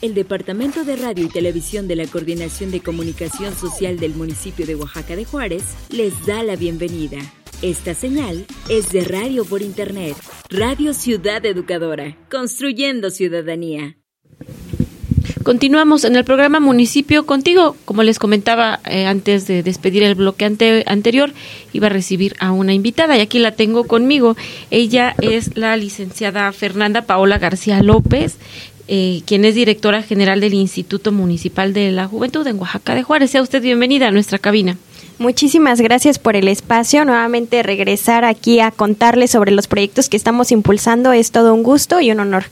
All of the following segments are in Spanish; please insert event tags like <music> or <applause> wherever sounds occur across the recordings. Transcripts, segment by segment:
El Departamento de Radio y Televisión de la Coordinación de Comunicación Social del municipio de Oaxaca de Juárez les da la bienvenida. Esta señal es de radio por Internet, Radio Ciudad Educadora, construyendo ciudadanía. Continuamos en el programa Municipio contigo. Como les comentaba eh, antes de despedir el bloque anterior, iba a recibir a una invitada y aquí la tengo conmigo. Ella es la licenciada Fernanda Paola García López, eh, quien es directora general del Instituto Municipal de la Juventud en Oaxaca de Juárez. Sea usted bienvenida a nuestra cabina. Muchísimas gracias por el espacio. Nuevamente regresar aquí a contarles sobre los proyectos que estamos impulsando es todo un gusto y un honor.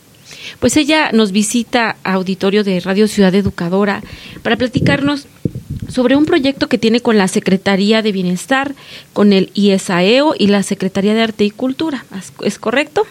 Pues ella nos visita a auditorio de Radio Ciudad Educadora para platicarnos sobre un proyecto que tiene con la Secretaría de Bienestar, con el ISAEO y la Secretaría de Arte y Cultura. ¿Es correcto?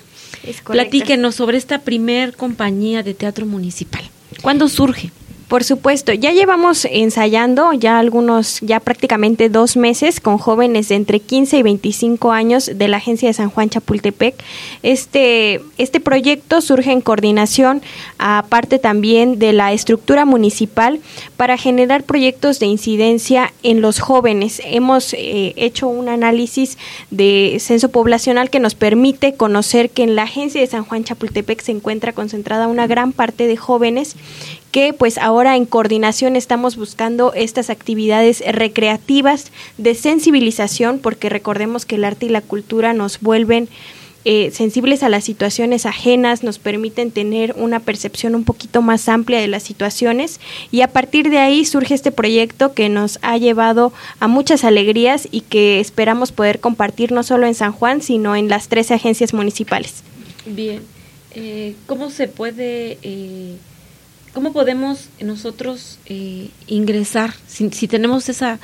Platíquenos sobre esta primer compañía de teatro municipal. ¿Cuándo surge? Por supuesto, ya llevamos ensayando ya algunos, ya prácticamente dos meses con jóvenes de entre 15 y 25 años de la agencia de San Juan Chapultepec. Este, este proyecto surge en coordinación, aparte también de la estructura municipal, para generar proyectos de incidencia en los jóvenes. Hemos eh, hecho un análisis de censo poblacional que nos permite conocer que en la agencia de San Juan Chapultepec se encuentra concentrada una gran parte de jóvenes que pues ahora en coordinación estamos buscando estas actividades recreativas de sensibilización, porque recordemos que el arte y la cultura nos vuelven eh, sensibles a las situaciones ajenas, nos permiten tener una percepción un poquito más amplia de las situaciones y a partir de ahí surge este proyecto que nos ha llevado a muchas alegrías y que esperamos poder compartir no solo en San Juan, sino en las 13 agencias municipales. Bien, eh, ¿cómo se puede... Eh ¿Cómo podemos nosotros eh, ingresar si, si, tenemos esa,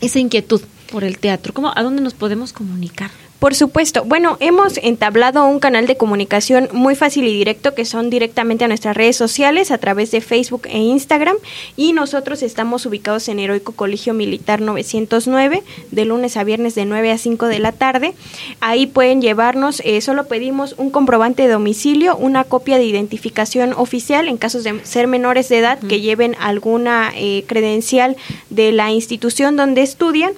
esa inquietud por el teatro? ¿Cómo, ¿A dónde nos podemos comunicar? Por supuesto. Bueno, hemos entablado un canal de comunicación muy fácil y directo que son directamente a nuestras redes sociales a través de Facebook e Instagram y nosotros estamos ubicados en Heroico Colegio Militar 909 de lunes a viernes de 9 a 5 de la tarde. Ahí pueden llevarnos, eh, solo pedimos un comprobante de domicilio, una copia de identificación oficial en casos de ser menores de edad que lleven alguna eh, credencial de la institución donde estudian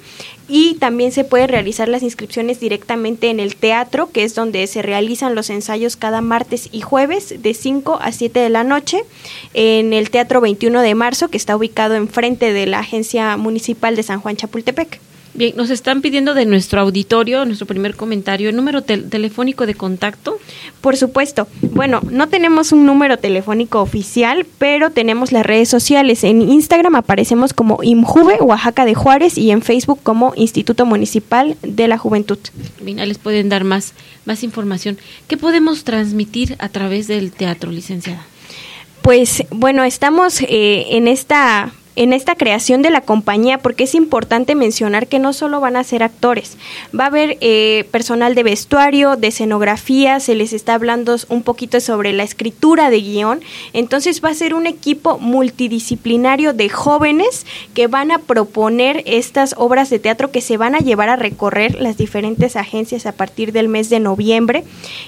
y también se puede realizar las inscripciones directamente en el teatro, que es donde se realizan los ensayos cada martes y jueves de 5 a 7 de la noche en el Teatro 21 de marzo, que está ubicado enfrente de la Agencia Municipal de San Juan Chapultepec. Bien, nos están pidiendo de nuestro auditorio, nuestro primer comentario, el número telefónico de contacto. Por supuesto. Bueno, no tenemos un número telefónico oficial, pero tenemos las redes sociales. En Instagram aparecemos como IMJUVE, Oaxaca de Juárez, y en Facebook como Instituto Municipal de la Juventud. Bien, les pueden dar más, más información. ¿Qué podemos transmitir a través del teatro, licenciada? Pues bueno, estamos eh, en esta en esta creación de la compañía, porque es importante mencionar que no solo van a ser actores, va a haber eh, personal de vestuario, de escenografía, se les está hablando un poquito sobre la escritura de guion, entonces va a ser un equipo multidisciplinario de jóvenes que van a proponer estas obras de teatro que se van a llevar a recorrer las diferentes agencias a partir del mes de noviembre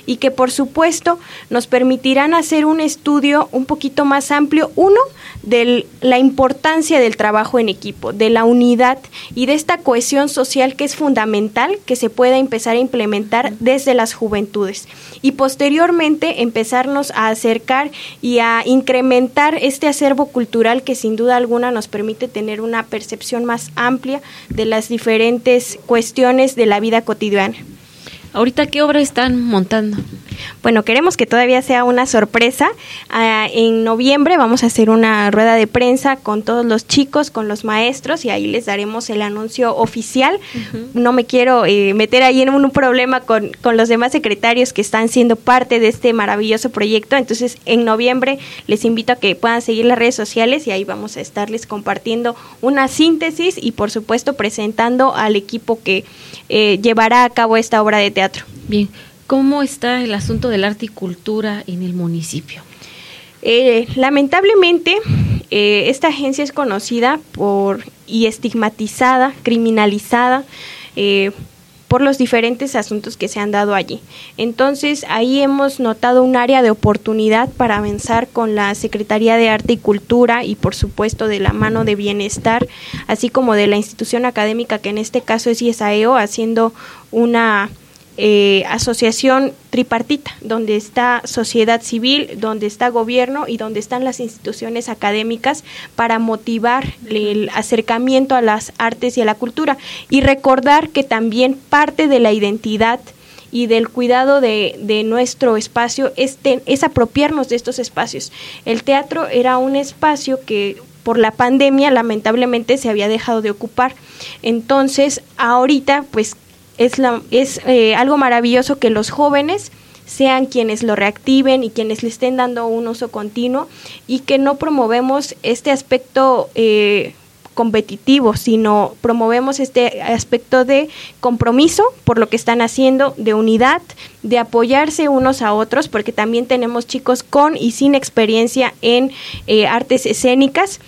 y que por supuesto nos permitirán hacer un estudio un poquito más amplio, uno, de la importancia del trabajo en equipo, de la unidad y de esta cohesión social que es fundamental que se pueda empezar a implementar desde las juventudes y posteriormente empezarnos a acercar y a incrementar este acervo cultural que sin duda alguna nos permite tener una percepción más amplia de las diferentes cuestiones de la vida cotidiana. Ahorita, ¿qué obra están montando? Bueno, queremos que todavía sea una sorpresa. Ah, en noviembre vamos a hacer una rueda de prensa con todos los chicos, con los maestros y ahí les daremos el anuncio oficial. No me quiero eh, meter ahí en un, problema con, con, los demás secretarios que están siendo parte de este maravilloso proyecto. Entonces, en noviembre les invito a que puedan seguir las redes sociales y ahí vamos a estarles compartiendo una síntesis y, por supuesto, presentando al equipo que eh, llevará a cabo esta obra de teatro Bien, ¿cómo está el asunto del arte y cultura en el municipio? Eh, lamentablemente, eh, esta agencia es conocida por y estigmatizada, criminalizada, eh, por los diferentes asuntos que se han dado allí. Entonces, ahí hemos notado un área de oportunidad para avanzar con la Secretaría de Arte y Cultura y, por supuesto, de la mano de bienestar, así como de la institución académica, que en este caso es IESAEO, haciendo una eh, asociación tripartita, donde está sociedad civil, donde está gobierno y donde están las instituciones académicas para motivar el acercamiento a las artes y a la cultura. Y recordar que también parte de la identidad y del cuidado de, nuestro espacio es, es apropiarnos de estos espacios. El teatro era un espacio que por la pandemia lamentablemente se había dejado de ocupar. Entonces, ahorita pues es, la, es eh, algo maravilloso que los jóvenes sean quienes lo reactiven y quienes le estén dando un uso continuo y que no promovemos este aspecto eh, competitivo, sino promovemos este aspecto de compromiso por lo que están haciendo, de unidad, de apoyarse unos a otros, porque también tenemos chicos con y sin experiencia en eh, artes escénicas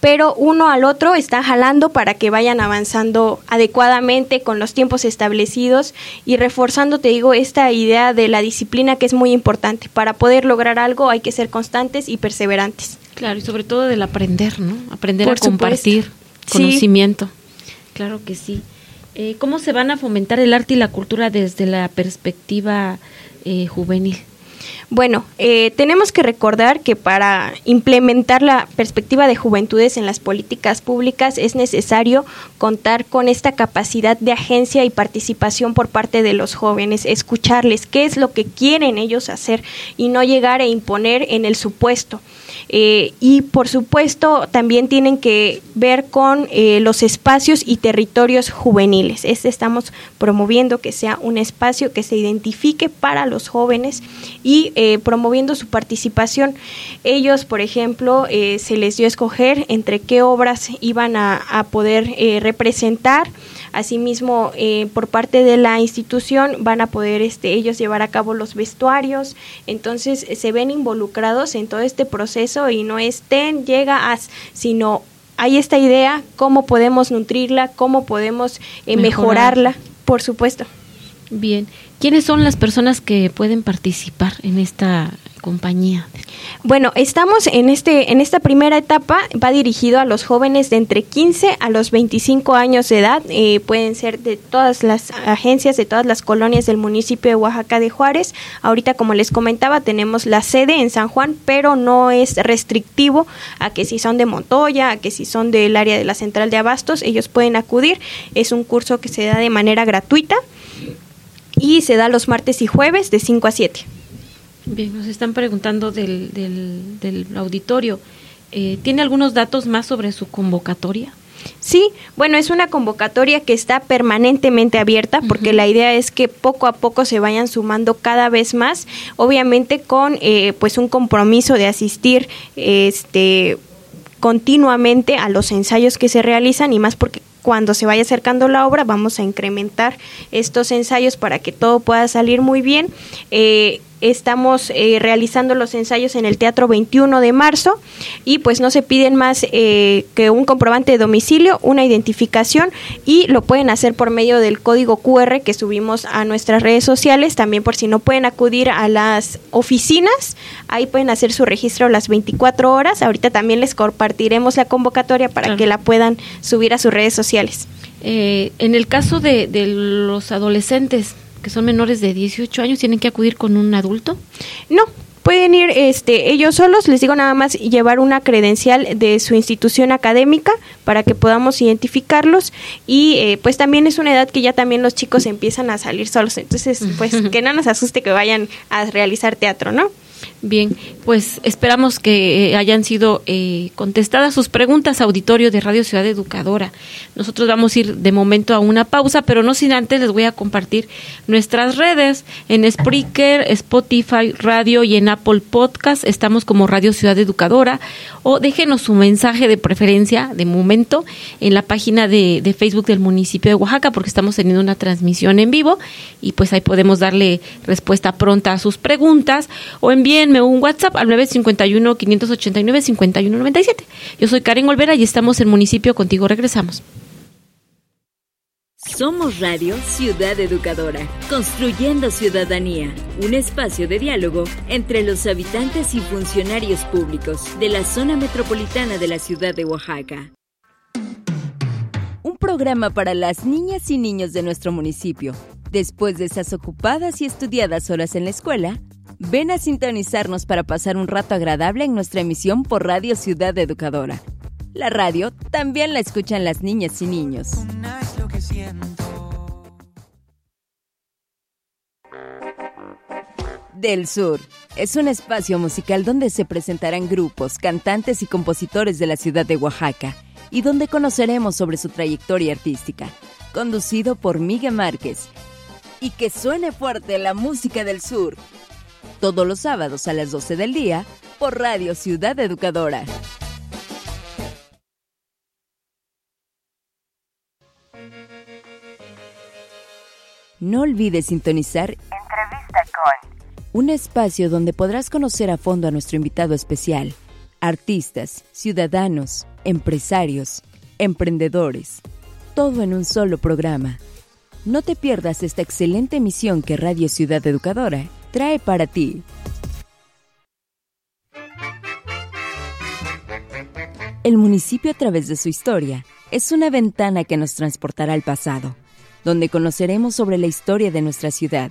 pero uno al otro está jalando para que vayan avanzando adecuadamente con los tiempos establecidos y reforzando, te digo, esta idea de la disciplina que es muy importante. Para poder lograr algo hay que ser constantes y perseverantes. Claro, y sobre todo del aprender, ¿no? Aprender a compartir conocimiento. Claro que sí. Eh, ¿Cómo se van a fomentar el arte y la cultura desde la perspectiva eh, juvenil? Bueno, eh, tenemos que recordar que para implementar la perspectiva de juventudes en las políticas públicas es necesario contar con esta capacidad de agencia y participación por parte de los jóvenes, escucharles qué es lo que quieren ellos hacer y no llegar a imponer en el supuesto. Eh, y por supuesto también tienen que ver con eh, los espacios y territorios juveniles. Este estamos promoviendo que sea un espacio que se identifique para los jóvenes y eh, promoviendo su participación. Ellos, por ejemplo, se les dio a escoger entre qué obras iban a, a poder representar. Asimismo, eh, por parte de la institución van a poder este, ellos llevar a cabo los vestuarios, entonces se ven involucrados en todo este proceso y no estén, llega a, sino hay esta idea, cómo podemos nutrirla, cómo podemos eh, mejorarla, por supuesto. Bien, ¿quiénes son las personas que pueden participar en esta compañía? Bueno, estamos en este en esta primera etapa va dirigido a los jóvenes de entre 15 a los 25 años de edad, eh, pueden ser de todas las agencias de todas las colonias del municipio de Oaxaca de Juárez. Ahorita como les comentaba, tenemos la sede en San Juan, pero no es restrictivo a que si son de Montoya, a que si son del área de la Central de Abastos, ellos pueden acudir. Es un curso que se da de manera gratuita y se da los martes y jueves de 5 a 7. Bien, nos están preguntando del, del, auditorio. Eh, ¿Tiene algunos datos más sobre su convocatoria? Sí, bueno, es una convocatoria que está permanentemente abierta porque la idea es que poco a poco se vayan sumando cada vez más, obviamente con eh, pues un compromiso de asistir este continuamente a los ensayos que se realizan y más porque cuando se vaya acercando la obra vamos a incrementar estos ensayos para que todo pueda salir muy bien. Eh, estamos eh, realizando los ensayos en el Teatro 21 de marzo y pues no se piden más eh, que un comprobante de domicilio, una identificación y lo pueden hacer por medio del código QR que subimos a nuestras redes sociales, también por si no pueden acudir a las oficinas, ahí pueden hacer su registro las 24 horas, ahorita también les compartiremos la convocatoria para que la puedan subir a sus redes sociales. Eh, en el caso de, de los adolescentes, que son menores de 18 años tienen que acudir con un adulto? No, pueden ir este, ellos solos, les digo nada más llevar una credencial de su institución académica para que podamos identificarlos y eh, pues también es una edad que ya también los chicos empiezan a salir solos, entonces pues <laughs> que no nos asuste que vayan a realizar teatro, ¿no? Bien, pues esperamos que eh, hayan sido eh, contestadas sus preguntas, auditorio de Radio Ciudad Educadora. Nosotros vamos a ir de momento a una pausa, pero no sin antes les voy a compartir nuestras redes en Spreaker, Spotify, Radio y en Apple Podcast. Estamos como Radio Ciudad Educadora o déjenos su mensaje de preferencia de momento en la página de, Facebook del municipio de Oaxaca porque estamos teniendo una transmisión en vivo y pues ahí podemos darle respuesta pronta a sus preguntas o envíenme un WhatsApp al 951-589-5197. Yo soy Karen Olvera y estamos en Municipio Contigo. Regresamos. Somos Radio Ciudad Educadora, construyendo ciudadanía, un espacio de diálogo entre los habitantes y funcionarios públicos de la zona metropolitana de la ciudad de Oaxaca. Un programa para las niñas y niños de nuestro municipio. Después de esas ocupadas y estudiadas horas en la escuela, ven a sintonizarnos para pasar un rato agradable en nuestra emisión por Radio Ciudad Educadora. La radio también la escuchan las niñas y niños. Del Sur es un espacio musical donde se presentarán grupos, cantantes y compositores de la ciudad de Oaxaca y donde conoceremos sobre su trayectoria artística. Conducido por Miguel Márquez. Y que suene fuerte la música del sur. Todos los sábados a las 12 del día por Radio Ciudad Educadora. No olvides sintonizar Entrevista con un espacio donde podrás conocer a fondo a nuestro invitado especial, artistas, ciudadanos, empresarios, emprendedores, todo en un solo programa. No te pierdas esta excelente emisión que Radio Ciudad Educadora trae para ti. El municipio a través de su historia es una ventana que nos transportará al pasado donde conoceremos sobre la historia de nuestra ciudad,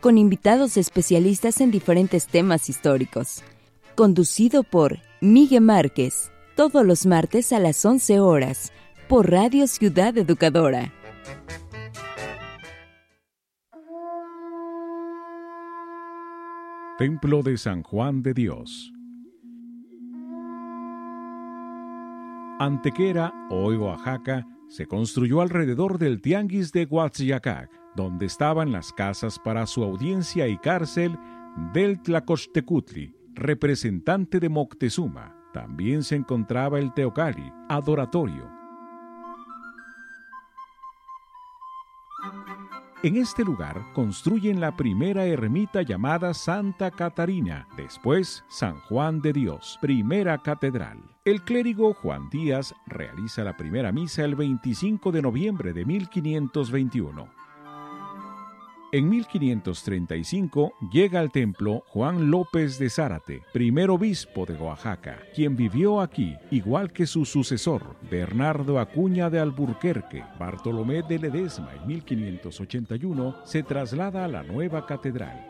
con invitados especialistas en diferentes temas históricos. Conducido por Miguel Márquez, todos los martes a las 11 horas, por Radio Ciudad Educadora. Templo de San Juan de Dios. Antequera, hoy Oaxaca, se construyó alrededor del Tianguis de Huatzyacac, donde estaban las casas para su audiencia y cárcel del Tlacochtecutli, representante de Moctezuma. También se encontraba el Teocali, adoratorio, En este lugar construyen la primera ermita llamada Santa Catarina, después San Juan de Dios, primera catedral. El clérigo Juan Díaz realiza la primera misa el 25 de noviembre de 1521. En 1535 llega al templo Juan López de Zárate, primer obispo de Oaxaca, quien vivió aquí, igual que su sucesor, Bernardo Acuña de Alburquerque. Bartolomé de Ledesma en 1581 se traslada a la nueva catedral.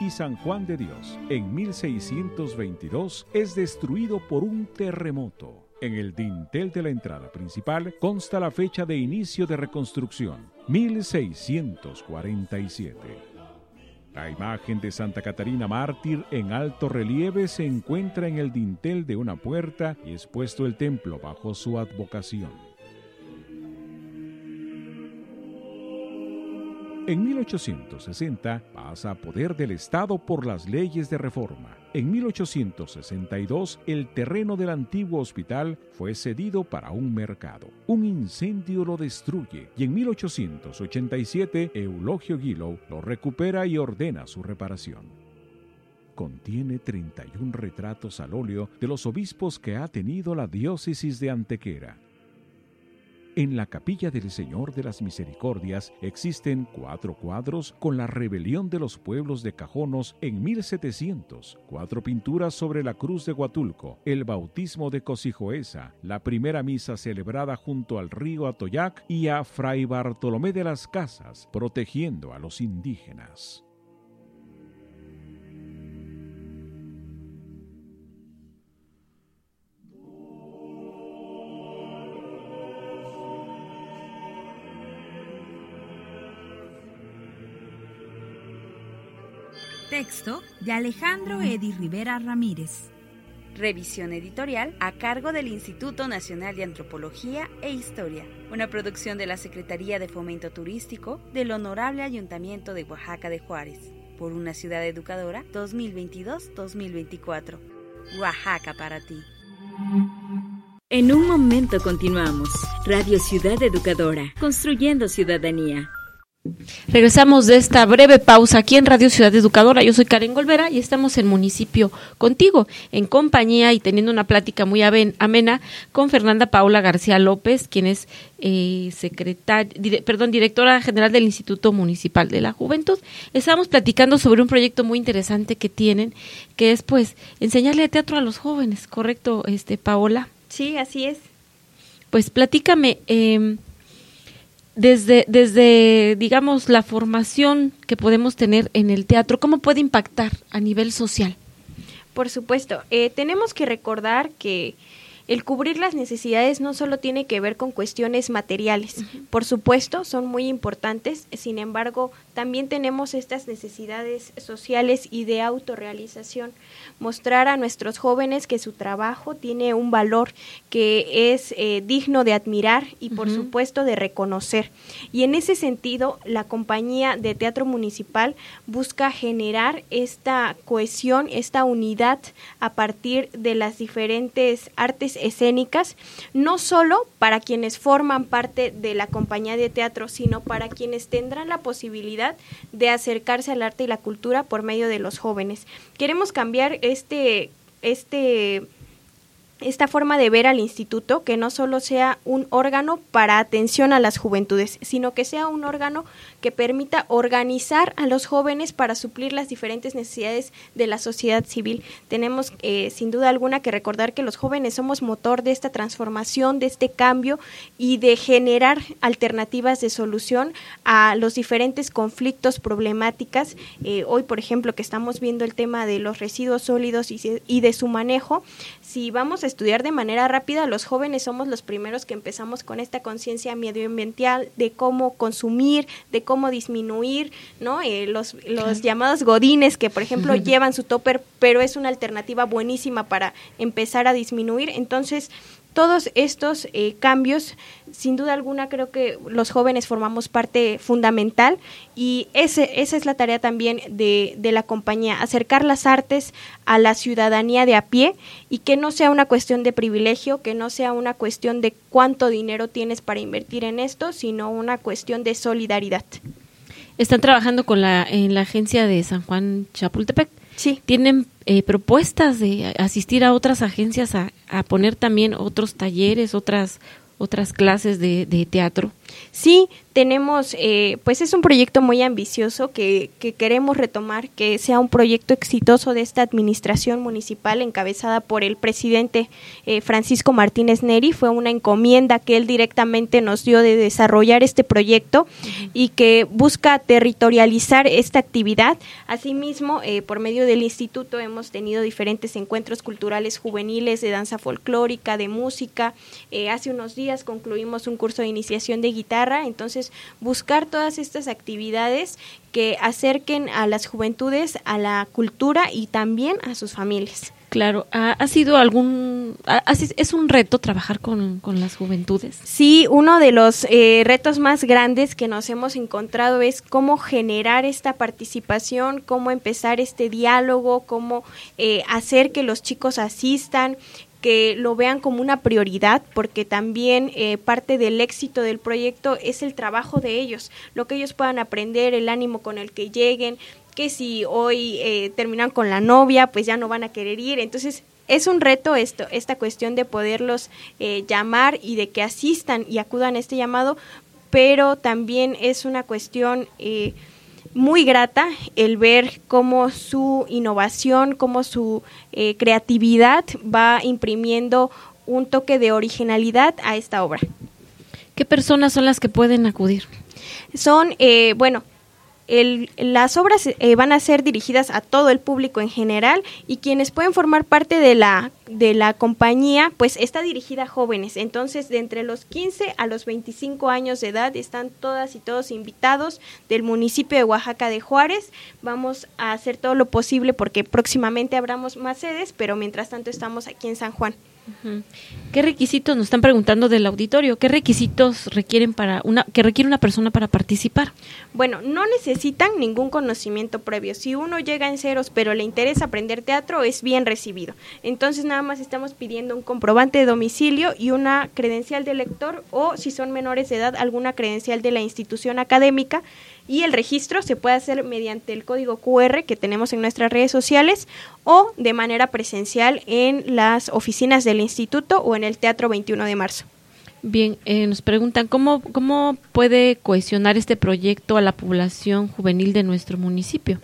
Y San Juan de Dios, en 1622, es destruido por un terremoto. En el dintel de la entrada principal consta la fecha de inicio de reconstrucción, 1647. La imagen de Santa Catarina mártir en alto relieve se encuentra en el dintel de una puerta y es puesto el templo bajo su advocación. En 1860 pasa a poder del Estado por las leyes de reforma. En 1862 el terreno del antiguo hospital fue cedido para un mercado. Un incendio lo destruye y en 1887 Eulogio Guilo lo recupera y ordena su reparación. Contiene 31 retratos al óleo de los obispos que ha tenido la diócesis de Antequera. En la capilla del Señor de las Misericordias existen cuatro cuadros con la rebelión de los pueblos de Cajonos en 1700, cuatro pinturas sobre la cruz de Huatulco, el bautismo de Cosijoesa, la primera misa celebrada junto al río Atoyac y a Fray Bartolomé de las Casas, protegiendo a los indígenas. Texto de Alejandro Edi Rivera Ramírez. Revisión editorial a cargo del Instituto Nacional de Antropología e Historia, una producción de la Secretaría de Fomento Turístico del Honorable Ayuntamiento de Oaxaca de Juárez, por una ciudad educadora 2022-2024. Oaxaca para ti. En un momento continuamos. Radio Ciudad Educadora, construyendo ciudadanía. Regresamos de esta breve pausa aquí en Radio Ciudad Educadora. Yo soy Karen Golvera y estamos en Municipio contigo, en compañía y teniendo una plática muy amena con Fernanda Paula García López, quien es eh, secretaria, perdón, directora general del Instituto Municipal de la Juventud. Estamos platicando sobre un proyecto muy interesante que tienen, que es pues enseñarle teatro a los jóvenes, ¿correcto, este Paola? Sí, así es. Pues platícame. Eh, desde, desde, digamos, la formación que podemos tener en el teatro, ¿cómo puede impactar a nivel social? Por supuesto, eh, tenemos que recordar que el cubrir las necesidades no solo tiene que ver con cuestiones materiales, por supuesto, son muy importantes, sin embargo, también tenemos estas necesidades sociales y de autorrealización. Mostrar a nuestros jóvenes que su trabajo tiene un valor que es eh, digno de admirar y, por supuesto, de reconocer. Y en ese sentido, la compañía de teatro municipal busca generar esta cohesión, esta unidad a partir de las diferentes artes escénicas, no solo para quienes forman parte de la compañía de teatro, sino para quienes tendrán la posibilidad de acercarse al arte y la cultura por medio de los jóvenes. Queremos cambiar este, este esta forma de ver al instituto, que no solo sea un órgano para atención a las juventudes, sino que sea un órgano que permita organizar a los jóvenes para suplir las diferentes necesidades de la sociedad civil. Tenemos eh, sin duda alguna que recordar que los jóvenes somos motor de esta transformación, de este cambio y de generar alternativas de solución a los diferentes conflictos, problemáticas. Eh, hoy, por ejemplo, que estamos viendo el tema de los residuos sólidos y, y de su manejo, si vamos a estudiar de manera rápida, los jóvenes somos los primeros que empezamos con esta conciencia medioambiental de cómo consumir, de cómo disminuir, ¿no? Eh, los, los llamados godines que, por ejemplo, <laughs> llevan su topper, pero es una alternativa buenísima para empezar a disminuir. Entonces, todos estos eh, cambios, sin duda alguna, creo que los jóvenes formamos parte fundamental y ese, esa es la tarea también de, de, la compañía, acercar las artes a la ciudadanía de a pie y que no sea una cuestión de privilegio, que no sea una cuestión de cuánto dinero tienes para invertir en esto, sino una cuestión de solidaridad. Están trabajando con la, en la agencia de San Juan Chapultepec. Sí. ¿Tienen eh, propuestas de asistir a otras agencias a, poner también otros talleres, otras otras clases de, de teatro? Sí, tenemos, eh, pues es un proyecto muy ambicioso que, que, queremos retomar, que sea un proyecto exitoso de esta administración municipal encabezada por el presidente eh, Francisco Martínez Neri. Fue una encomienda que él directamente nos dio de desarrollar este proyecto y que busca territorializar esta actividad. Asimismo, eh, por medio del instituto hemos tenido diferentes encuentros culturales juveniles de danza folclórica, de música. hace unos días concluimos un curso de iniciación de guitarra, entonces buscar todas estas actividades que acerquen a las juventudes a la cultura y también a sus familias. Claro, ¿ha, sido algún, es un reto trabajar con, las juventudes? Sí, uno de los eh, retos más grandes que nos hemos encontrado es cómo generar esta participación, cómo empezar este diálogo, cómo eh, hacer que los chicos asistan, que lo vean como una prioridad, porque también eh, parte del éxito del proyecto es el trabajo de ellos, lo que ellos puedan aprender, el ánimo con el que lleguen, que si hoy eh, terminan con la novia, pues ya no van a querer ir. Entonces, es un reto esto, esta cuestión de poderlos eh, llamar y de que asistan y acudan a este llamado, pero también es una cuestión muy grata el ver cómo su innovación, cómo su eh, creatividad va imprimiendo un toque de originalidad a esta obra. ¿Qué personas son las que pueden acudir? Son, eh, bueno, las obras eh, van a ser dirigidas a todo el público en general y quienes pueden formar parte de la, de la compañía, pues está dirigida a jóvenes. Entonces, de entre los 15 a los 25 años de edad están todas y todos invitados del municipio de Oaxaca de Juárez. Vamos a hacer todo lo posible porque próximamente abramos más sedes, pero mientras tanto estamos aquí en San Juan. ¿Qué requisitos nos están preguntando del auditorio? ¿Qué requisitos requieren para una que requiere una persona para participar? Bueno, no necesitan ningún conocimiento previo. Si uno llega en ceros pero le interesa aprender teatro, es bien recibido. Entonces nada más estamos pidiendo un comprobante de domicilio y una credencial de lector o si son menores de edad alguna credencial de la institución académica y el registro se puede hacer mediante el código QR que tenemos en nuestras redes sociales o de manera presencial en las oficinas del instituto o en el Teatro 21 de marzo. Bien, eh, nos preguntan cómo, cómo puede cohesionar este proyecto a la población juvenil de nuestro municipio.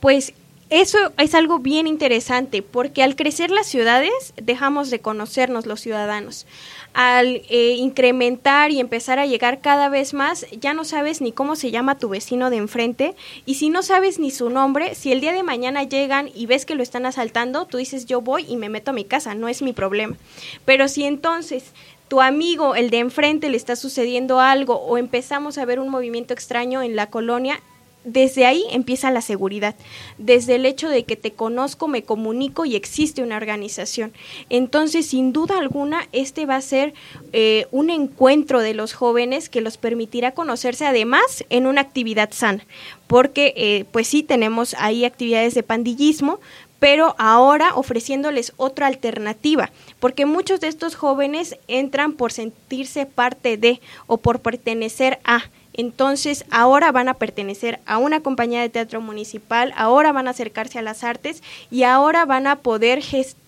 Pues eso es algo bien interesante porque al crecer las ciudades dejamos de conocernos los ciudadanos. Al eh, incrementar y empezar a llegar cada vez más, ya no sabes ni cómo se llama tu vecino de enfrente y si no sabes ni su nombre, si el día de mañana llegan y ves que lo están asaltando, tú dices yo voy y me meto a mi casa, no es mi problema. Pero si entonces tu amigo, el de enfrente, le está sucediendo algo o empezamos a ver un movimiento extraño en la colonia, desde ahí empieza la seguridad, desde el hecho de que te conozco, me comunico y existe una organización. Entonces, sin duda alguna, este va a ser eh, un encuentro de los jóvenes que los permitirá conocerse además en una actividad sana, porque eh, pues sí tenemos ahí actividades de pandillismo, pero ahora ofreciéndoles otra alternativa, porque muchos de estos jóvenes entran por sentirse parte de o por pertenecer a entonces ahora van a pertenecer a una compañía de teatro municipal, ahora van a acercarse a las artes y ahora van a poder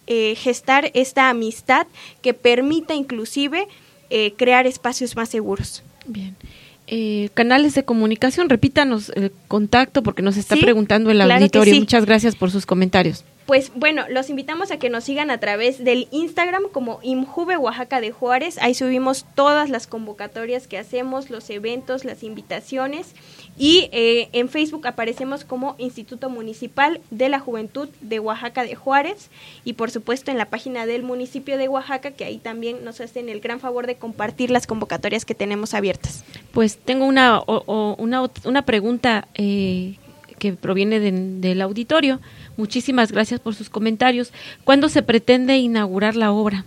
eh, gestar esta amistad que permita inclusive eh, crear espacios más seguros. Bien. Eh, canales de comunicación, repítanos el contacto porque nos está preguntando el auditorio. Muchas gracias por sus comentarios. Pues bueno, los invitamos a que nos sigan a través del Instagram como Imjuve Oaxaca de Juárez. Ahí subimos todas las convocatorias que hacemos, los eventos, las invitaciones. Y eh, en Facebook aparecemos como Instituto Municipal de la Juventud de Oaxaca de Juárez. Y por supuesto en la página del municipio de Oaxaca, que ahí también nos hacen el gran favor de compartir las convocatorias que tenemos abiertas. Pues tengo una, una, una pregunta eh, que proviene del auditorio. Muchísimas gracias por sus comentarios. ¿Cuándo se pretende inaugurar la obra?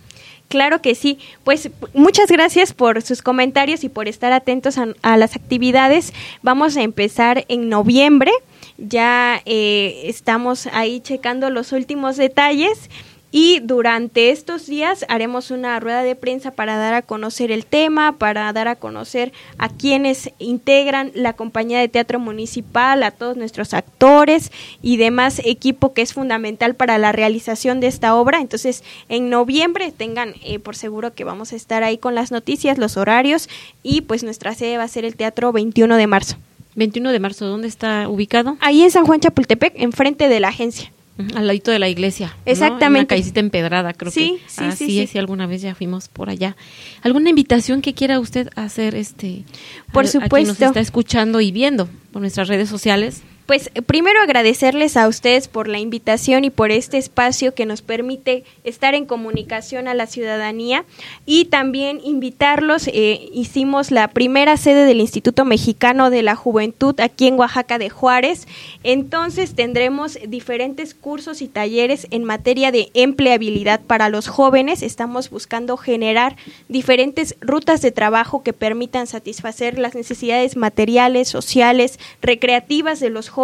Claro que sí. Pues muchas gracias por sus comentarios y por estar atentos a, las actividades. Vamos a empezar en noviembre. Ya eh, estamos ahí checando los últimos detalles y durante estos días haremos una rueda de prensa para dar a conocer el tema, para dar a conocer a quienes integran la compañía de teatro municipal, a todos nuestros actores y demás equipo que es fundamental para la realización de esta obra. Entonces, en noviembre tengan eh, por seguro que vamos a estar ahí con las noticias, los horarios y pues nuestra sede va a ser el Teatro 21 de marzo. 21 de marzo, ¿dónde está ubicado? Ahí en San Juan Chapultepec, enfrente de la agencia. Al ladito de la iglesia. Exactamente. Una callecita empedrada, creo que. Sí, Así es, y alguna vez ya fuimos por allá. ¿Alguna invitación que quiera usted hacer este por supuesto. a quien nos está escuchando y viendo por nuestras redes sociales? Pues primero agradecerles a ustedes por la invitación y por este espacio que nos permite estar en comunicación a la ciudadanía y también invitarlos. Eh, hicimos la primera sede del Instituto Mexicano de la Juventud aquí en Oaxaca de Juárez. Entonces tendremos diferentes cursos y talleres en materia de empleabilidad para los jóvenes. Estamos buscando generar diferentes rutas de trabajo que permitan satisfacer las necesidades materiales, sociales, recreativas de los jóvenes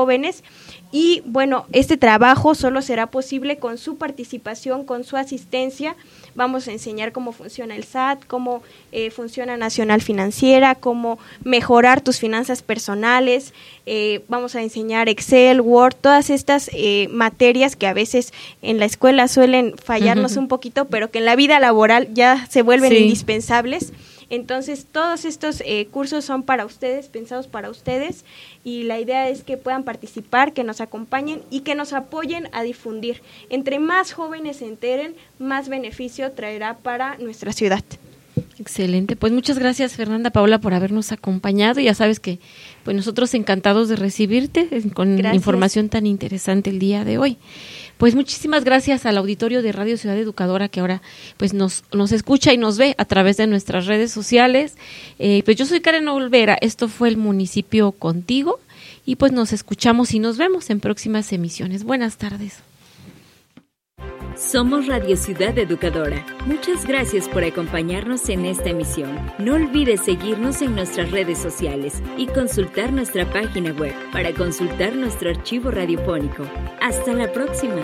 y bueno, este trabajo solo será posible con su participación, con su asistencia. Vamos a enseñar cómo funciona el SAT, cómo eh, funciona Nacional Financiera, cómo mejorar tus finanzas personales. Eh, vamos a enseñar Excel, Word, todas estas eh, materias que a veces en la escuela suelen fallarnos un poquito, pero que en la vida laboral ya se vuelven indispensables. Entonces, todos estos eh, cursos son para ustedes, pensados para ustedes, y la idea es que puedan participar, que nos acompañen y que nos apoyen a difundir. Entre más jóvenes se enteren, más beneficio traerá para nuestra ciudad. Excelente. Pues muchas gracias Fernanda Paula por habernos acompañado. Ya sabes que pues nosotros encantados de recibirte con información tan interesante el día de hoy. Pues muchísimas gracias al auditorio de Radio Ciudad Educadora que ahora pues nos, nos escucha y nos ve a través de nuestras redes sociales. Eh, pues yo soy Karen Olvera, esto fue el municipio contigo y pues nos escuchamos y nos vemos en próximas emisiones. Buenas tardes. Somos Radio Ciudad Educadora. Muchas gracias por acompañarnos en esta emisión. No olvides seguirnos en nuestras redes sociales y consultar nuestra página web para consultar nuestro archivo radiofónico. Hasta la próxima.